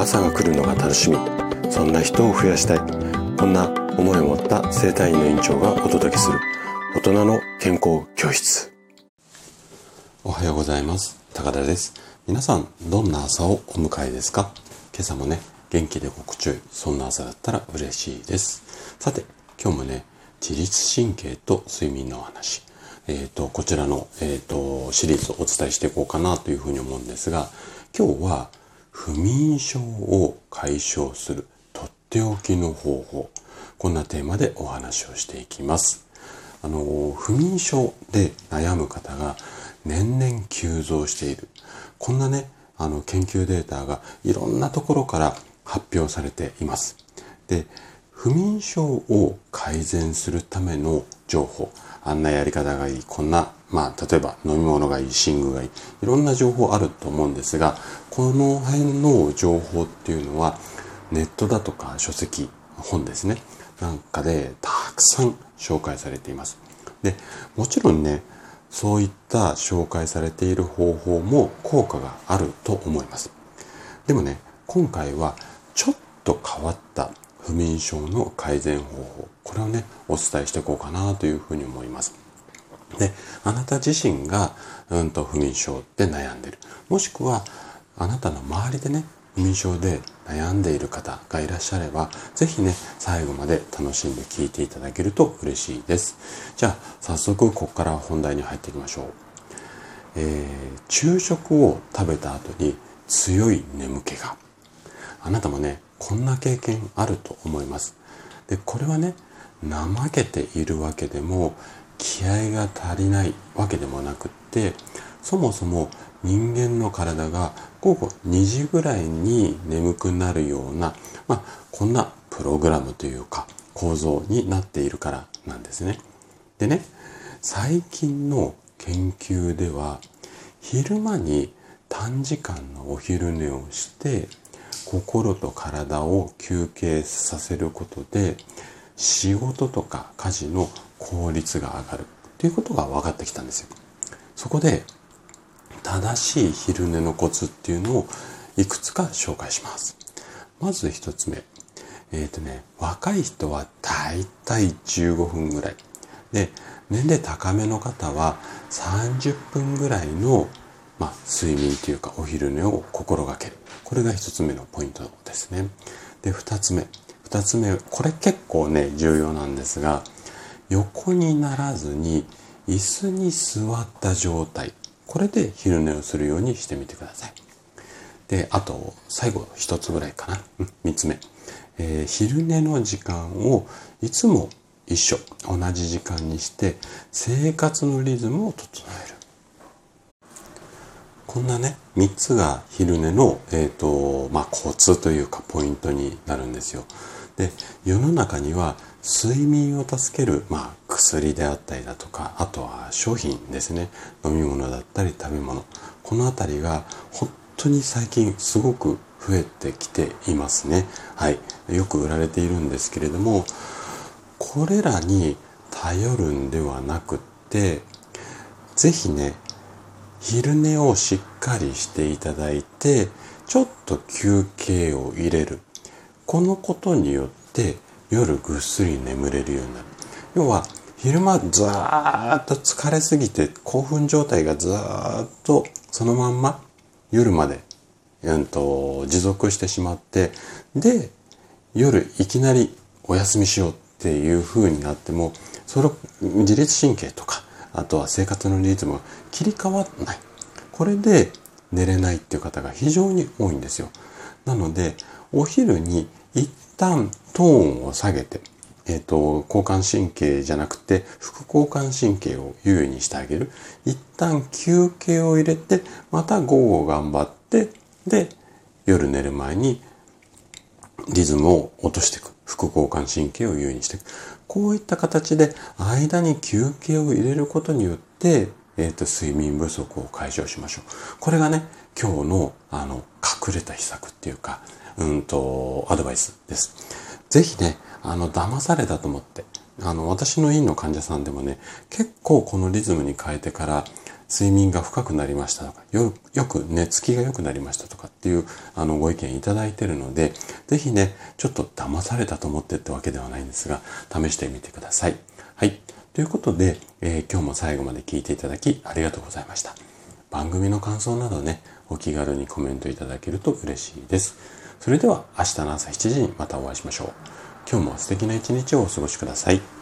朝が来るのが楽しみ。そんな人を増やしたい。こんな思いを持った生体院の院長がお届けする。大人の健康教室。おはようございます。高田です。皆さんどんな朝をお迎えですか？今朝もね元気で心地よいそんな朝だったら嬉しいです。さて今日もね自律神経と睡眠の話。えっ、ー、とこちらの、えーと、シリーズをお伝えしていこうかなというふうに思うんですが今日は不眠症を解消するとっておきの方法。こんなテーマでお話をしていきます。あの不眠症で悩む方が年々急増している。こんなねあの研究データがいろんなところから発表されています。で不眠症を改善するための情報。あんなやり方がいいこんなまあ例えば飲み物がいい寝具がいいいろんな情報あると思うんですがこの辺の情報っていうのはネットだとか書籍本ですね。なんかでたくさん紹介されています。でもちろんねそういった紹介されている方法も効果があると思います。でもね今回はちょっと変わった不眠症の改善方法。これをねお伝えしていこうかなというふうに思います。であなた自身が、うんと、不眠症で悩んでる。もしくはあなたの周りでね不眠症で悩んでいる方がいらっしゃれば是非ね最後まで楽しんで聞いていただけると嬉しいです。じゃあ早速ここから本題に入っていきましょう、えー、昼食を食べた後に強い眠気が。あなたもねこんな経験あると思いますでこれはね怠けているわけでも気合が足りないわけでもなくってそもそも人間の体が午後2時ぐらいに眠くなるような、まあ、こんなプログラムというか構造になっているからなんですね。でね最近の研究では昼間に短時間のお昼寝をして心と体を休憩させることで仕事とか家事の効率が上がるということが分かってきたんですよ。そこで正しい昼寝のコツっていうのをいくつか紹介します。まず一つ目。えっ、ー、とね、若い人はだいたい15分ぐらい。で、年齢高めの方は30分ぐらいの、まあ、睡眠というかお昼寝を心がける。これが一つ目のポイントですね。で、二つ目。二つ目、これ結構ね、重要なんですが、横にならずに椅子に座った状態これで昼寝をするようにしてみてくださいであと最後一つぐらいかな三つ目、えー、昼寝の時間をいつも一緒同じ時間にして生活のリズムを整えるこんなね3つが昼寝の、えーとまあ、コツというかポイントになるんですよ。で世の中には睡眠を助ける、まあ、薬であったりだとかあとは商品ですね。飲み物だったり食べ物。この辺りが本当に最近すごく増えてきていますね。はい。よく売られているんですけれどもこれらに頼るんではなくって是非ね昼寝をしっかりしていただいてちょっと休憩を入れる。このことによって夜ぐっすり眠れるようになる。要は昼間ずーっと疲れすぎて興奮状態がずーっとそのまんま夜まで、うんと、持続してしまってで夜いきなりお休みしようっていう風になってもその自律神経とかあとは生活のリズムが切り替わらないこれで寝れないっていう方が非常に多いんですよなのでお昼に一旦トーンを下げて、えっ、ー、と、交感神経じゃなくて、副交感神経を優位にしてあげる。一旦休憩を入れて、また午後頑張って、で、夜寝る前にリズムを落としていく。副交感神経を優位にしていく。こういった形で間に休憩を入れることによって、えっ、ー、と、睡眠不足を解消しましょう。これがね、今日の、あの、隠れた秘策っていうか、うんと、アドバイスです。ぜひね、あの、騙されたと思って、あの、私の院の患者さんでもね、結構このリズムに変えてから、睡眠が深くなりましたとか、よく寝つきが良くなりましたとかっていうあのご意見いただいてるので、ぜひね、ちょっと騙されたと思ってってわけではないんですが、試してみてください。はい。ということで、えー、今日も最後まで聞いていただきありがとうございました。番組の感想などね、お気軽にコメントいただけると嬉しいです。それでは明日の朝7時にまたお会いしましょう。今日も素敵な一日をお過ごしください。